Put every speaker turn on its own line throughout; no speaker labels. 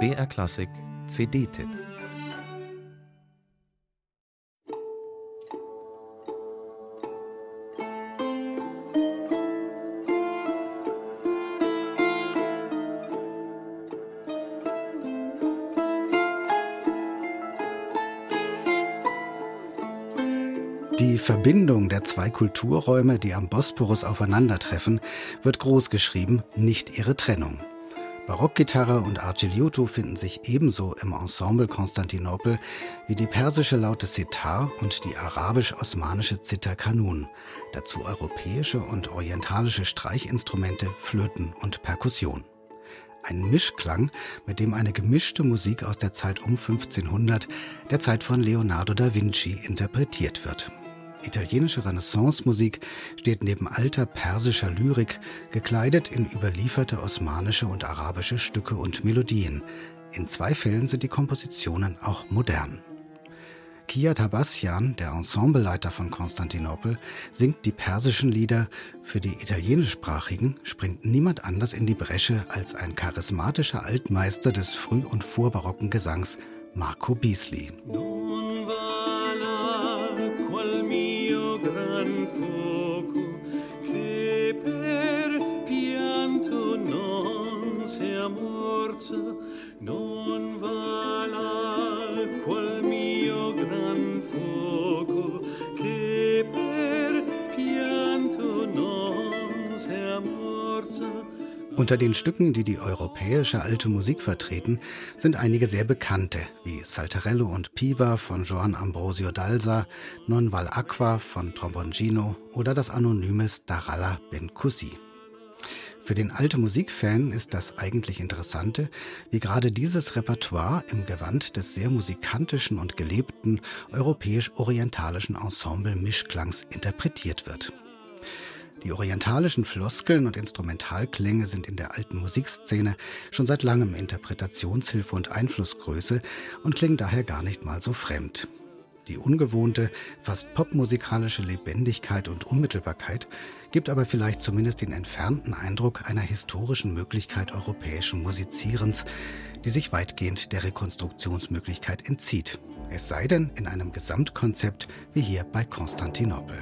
BR Klassik CD-Tipp
Die Verbindung der zwei Kulturräume, die am Bosporus aufeinandertreffen, wird groß geschrieben, nicht ihre Trennung. Barockgitarre und Argiliuto finden sich ebenso im Ensemble Konstantinopel wie die persische Laute Sitar und die arabisch-osmanische Zither Kanun, dazu europäische und orientalische Streichinstrumente, Flöten und Perkussion. Ein Mischklang, mit dem eine gemischte Musik aus der Zeit um 1500, der Zeit von Leonardo da Vinci, interpretiert wird. Italienische Renaissance-Musik steht neben alter persischer Lyrik, gekleidet in überlieferte osmanische und arabische Stücke und Melodien. In zwei Fällen sind die Kompositionen auch modern. Kia Tabassian, der Ensembleleiter von Konstantinopel, singt die persischen Lieder. Für die italienischsprachigen springt niemand anders in die Bresche als ein charismatischer Altmeister des früh- und vorbarocken Gesangs, Marco Beasley. Unter den Stücken, die die europäische alte Musik vertreten, sind einige sehr bekannte, wie Saltarello und Piva von Joan Ambrosio Dalsa, Non Val Aqua von Trombongino oder das anonyme Staralla Ben Cussi. Für den alte Musikfan ist das eigentlich Interessante, wie gerade dieses Repertoire im Gewand des sehr musikantischen und gelebten europäisch-orientalischen Ensemble Mischklangs interpretiert wird. Die orientalischen Floskeln und Instrumentalklänge sind in der alten Musikszene schon seit langem Interpretationshilfe und Einflussgröße und klingen daher gar nicht mal so fremd. Die ungewohnte, fast popmusikalische Lebendigkeit und Unmittelbarkeit gibt aber vielleicht zumindest den entfernten Eindruck einer historischen Möglichkeit europäischen Musizierens, die sich weitgehend der Rekonstruktionsmöglichkeit entzieht. Es sei denn in einem Gesamtkonzept wie hier bei Konstantinopel.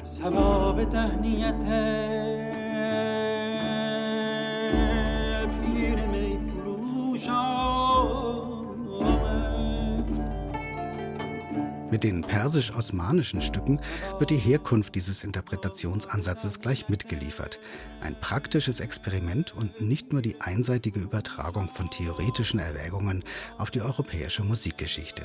Mit den persisch-osmanischen Stücken wird die Herkunft dieses Interpretationsansatzes gleich mitgeliefert. Ein praktisches Experiment und nicht nur die einseitige Übertragung von theoretischen Erwägungen auf die europäische Musikgeschichte.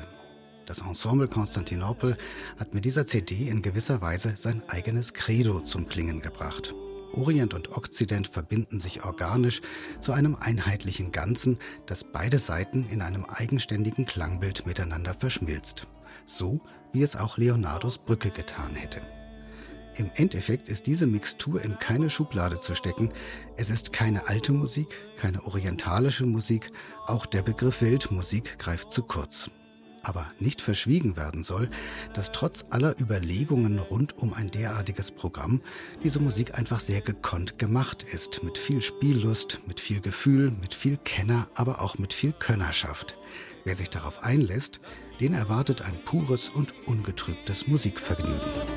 Das Ensemble Konstantinopel hat mit dieser CD in gewisser Weise sein eigenes Credo zum Klingen gebracht. Orient und Okzident verbinden sich organisch zu einem einheitlichen Ganzen, das beide Seiten in einem eigenständigen Klangbild miteinander verschmilzt so wie es auch Leonardos Brücke getan hätte. Im Endeffekt ist diese Mixtur in keine Schublade zu stecken. Es ist keine alte Musik, keine orientalische Musik, auch der Begriff Weltmusik greift zu kurz. Aber nicht verschwiegen werden soll, dass trotz aller Überlegungen rund um ein derartiges Programm diese Musik einfach sehr gekonnt gemacht ist, mit viel Spiellust, mit viel Gefühl, mit viel Kenner, aber auch mit viel Könnerschaft. Wer sich darauf einlässt, den erwartet ein pures und ungetrübtes Musikvergnügen.